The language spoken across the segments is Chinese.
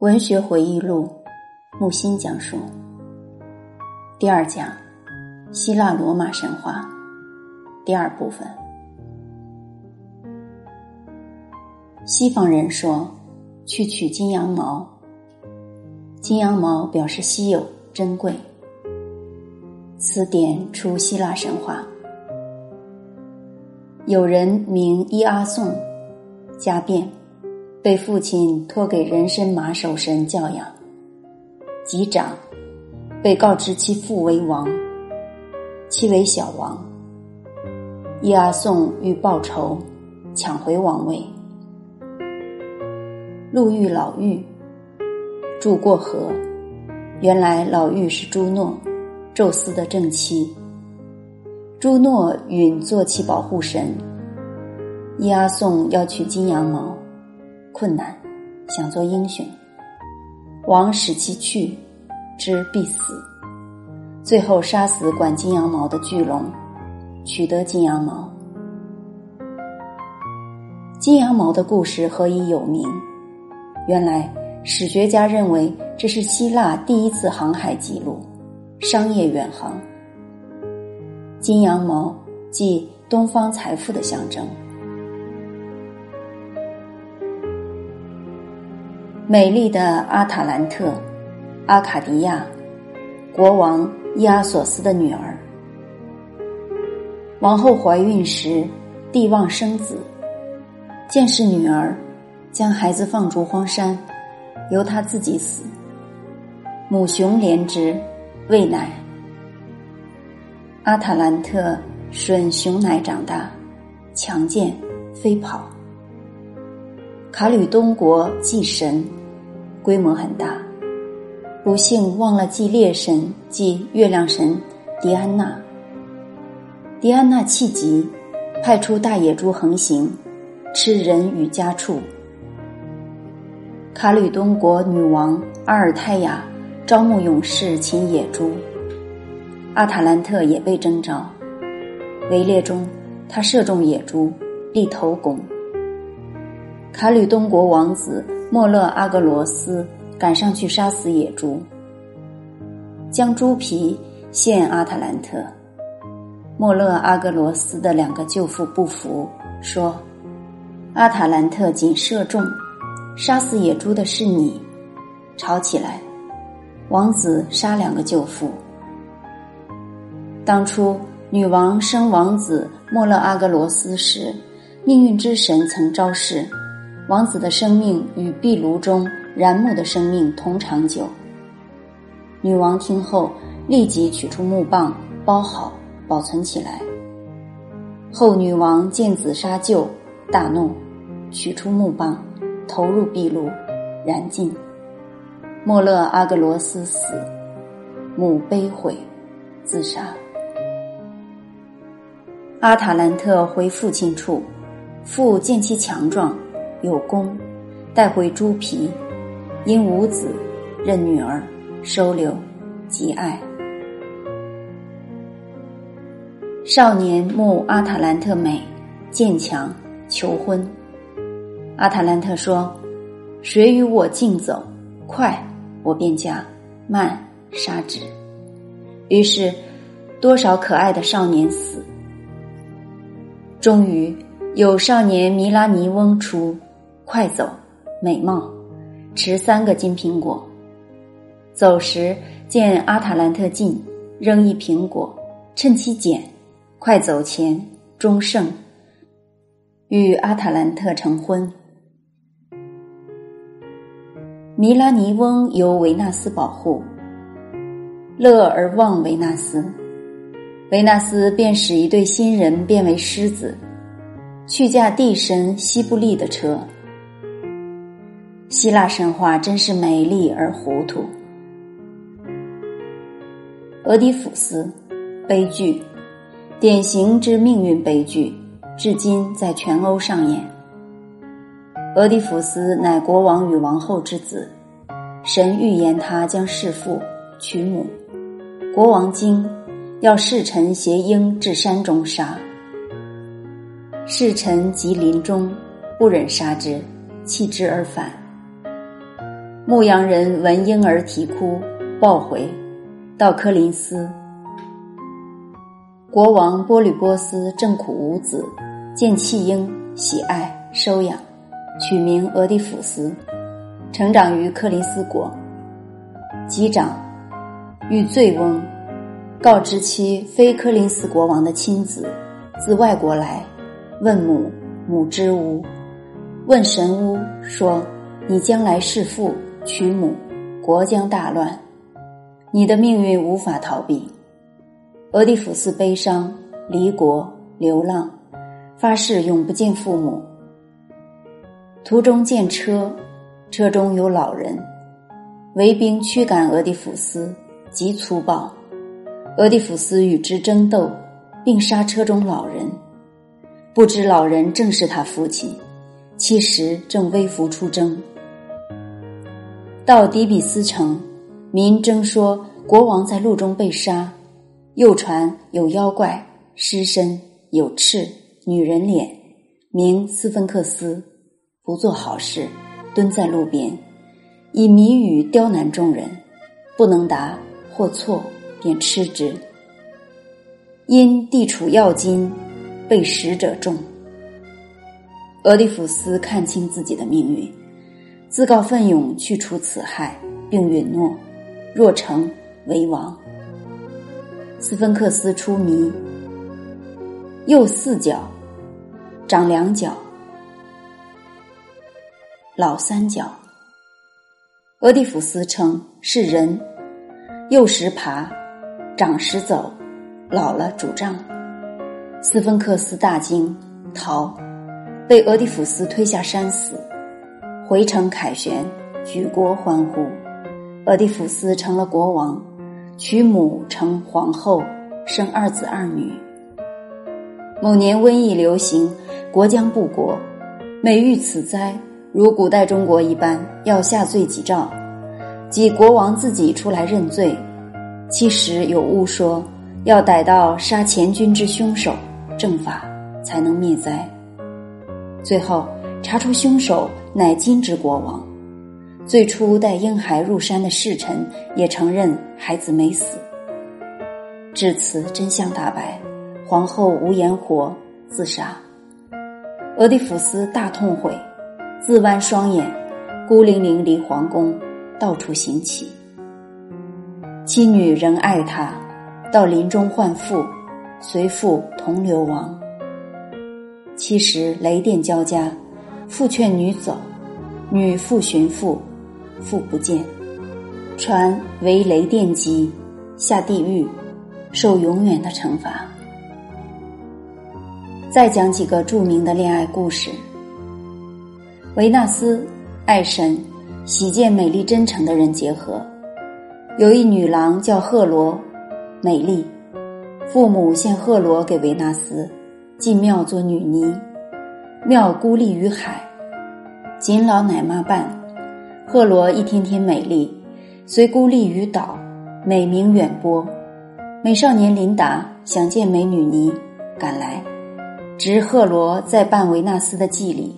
文学回忆录，木心讲述。第二讲：希腊罗马神话。第二部分。西方人说，去取金羊毛。金羊毛表示稀有珍贵。词典出希腊神话。有人名伊阿宋，家变。被父亲托给人参马首神教养，及长，被告知其父为王，其为小王。伊阿宋欲报仇，抢回王位。路遇老妪，住过河。原来老妪是朱诺，宙斯的正妻。朱诺允做其保护神。伊阿宋要取金羊毛。困难，想做英雄，王使其去，知必死。最后杀死管金羊毛的巨龙，取得金羊毛。金羊毛的故事何以有名？原来史学家认为这是希腊第一次航海记录，商业远航。金羊毛即东方财富的象征。美丽的阿塔兰特，阿卡迪亚，国王伊阿索斯的女儿。王后怀孕时，帝望生子，见是女儿，将孩子放逐荒山，由她自己死。母熊怜之，喂奶。阿塔兰特吮熊奶长大，强健，飞跑。卡吕东国祭神。规模很大，不幸忘了祭猎神，即月亮神狄安娜。狄安娜气急，派出大野猪横行，吃人与家畜。卡吕东国女王阿尔泰亚招募勇士擒野猪，阿塔兰特也被征召。围猎中，他射中野猪，立头拱。卡吕东国王子。莫勒阿格罗斯赶上去杀死野猪，将猪皮献阿塔兰特。莫勒阿格罗斯的两个舅父不服，说：“阿塔兰特仅射中，杀死野猪的是你。”吵起来，王子杀两个舅父。当初女王生王子莫勒阿格罗斯时，命运之神曾昭示。王子的生命与壁炉中燃木的生命同长久。女王听后，立即取出木棒，包好，保存起来。后女王见子杀舅，大怒，取出木棒，投入壁炉，燃尽。莫勒阿格罗斯死，母悲悔，自杀。阿塔兰特回父亲处，父见其强壮。有功，带回猪皮，因无子，认女儿，收留，极爱。少年慕阿塔兰特美，渐强，求婚。阿塔兰特说：“谁与我竞走？快，我便嫁；慢，杀之。”于是，多少可爱的少年死。终于，有少年弥拉尼翁出。快走，美貌，持三个金苹果。走时见阿塔兰特近，扔一苹果，趁其捡，快走前终胜，与阿塔兰特成婚。弥拉尼翁由维纳斯保护，乐而忘维纳斯，维纳斯便使一对新人变为狮子，去驾地神西布利的车。希腊神话真是美丽而糊涂。俄狄浦斯，悲剧，典型之命运悲剧，至今在全欧上演。俄狄浦斯乃国王与王后之子，神预言他将弑父娶母，国王惊，要侍臣携鹰至山中杀。侍臣及临终，不忍杀之，弃之而返。牧羊人闻婴儿啼哭，抱回到柯林斯。国王波吕波斯正苦无子，见弃婴，喜爱收养，取名俄狄浦斯，成长于克林斯国。击长遇醉翁，告知其非柯林斯国王的亲子，自外国来，问母，母之无。问神巫说：“你将来弑父娶母，国将大乱，你的命运无法逃避。”俄狄浦斯悲伤，离国流浪，发誓永不见父母。途中见车，车中有老人，围兵驱赶俄狄浦斯，极粗暴。俄狄浦斯与之争斗，并杀车中老人，不知老人正是他父亲。其实正微服出征，到底比斯城，民争说国王在路中被杀，又传有妖怪尸身有翅女人脸，名斯芬克斯，不做好事，蹲在路边，以谜语刁难众人，不能答或错便吃之。因地处要津，被食者众。俄狄浦斯看清自己的命运，自告奋勇去除此害，并允诺：若成为王。斯芬克斯出谜，右四角，长两角，老三角。俄狄浦斯称是人，幼时爬，长时走，老了拄杖。斯芬克斯大惊，逃。被俄狄浦斯推下山死，回城凯旋，举国欢呼。俄狄浦斯成了国王，娶母成皇后，生二子二女。某年瘟疫流行，国将不国，每遇此灾，如古代中国一般，要下罪己诏，即国王自己出来认罪。其实有误说，要逮到杀前军之凶手，正法才能灭灾。最后查出凶手乃金之国王，最初带婴孩入山的侍臣也承认孩子没死。至此真相大白，皇后无颜活，自杀。俄狄浦斯大痛悔，自剜双眼，孤零零离皇宫，到处行乞。妻女仍爱他，到临终唤父，随父同流亡。其实雷电交加，父劝女走，女复寻父，父不见，传为雷电击，下地狱，受永远的惩罚。再讲几个著名的恋爱故事。维纳斯，爱神，喜见美丽真诚的人结合。有一女郎叫赫罗，美丽，父母献赫罗给维纳斯。进庙做女尼，庙孤立于海，锦老奶妈伴。赫罗一天天美丽，虽孤立于岛，美名远播。美少年琳达想见美女尼，赶来，值赫罗在伴维纳斯的祭礼。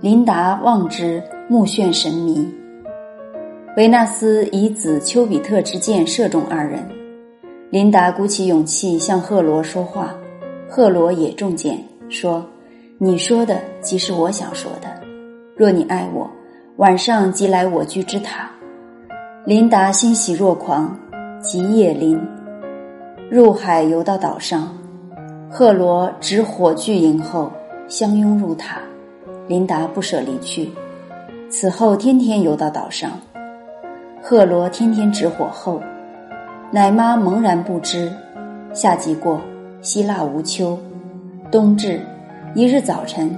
琳达望之目眩神迷。维纳斯以子丘比特之箭射中二人，琳达鼓起勇气向赫罗说话。赫罗也中箭，说：“你说的即是我想说的。若你爱我，晚上即来我居之塔。”琳达欣喜若狂，即夜临，入海游到岛上。赫罗执火炬迎候，相拥入塔。琳达不舍离去，此后天天游到岛上。赫罗天天执火候，奶妈茫然不知。夏季过。希腊无秋，冬至，一日早晨，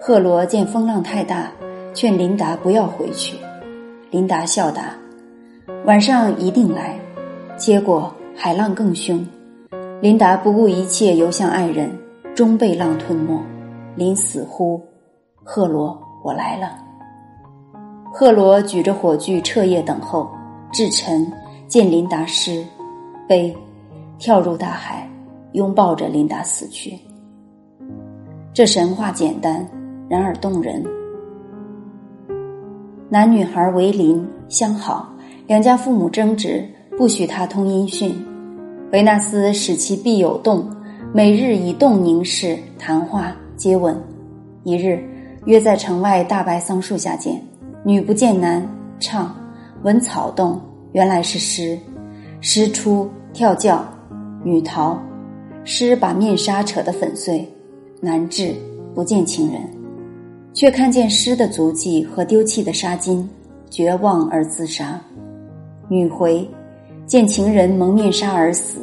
赫罗见风浪太大，劝琳达不要回去。琳达笑答：“晚上一定来。”结果海浪更凶，琳达不顾一切游向爱人，终被浪吞没。临死呼：“赫罗，我来了。”赫罗举着火炬彻夜等候，至晨见琳达尸，悲，跳入大海。拥抱着琳达死去。这神话简单，然而动人。男女孩为邻相好，两家父母争执，不许他通音讯。维纳斯使其必有动，每日以动凝视，谈话接吻。一日约在城外大白桑树下见，女不见男，唱闻草动，原来是诗。诗出跳叫，女逃，诗把面纱扯得粉碎。男至不见情人。却看见诗的足迹和丢弃的纱巾，绝望而自杀。女回，见情人蒙面纱而死，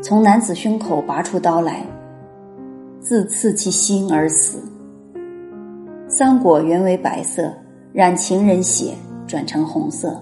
从男子胸口拔出刀来，自刺其心而死。桑果原为白色，染情人血，转成红色。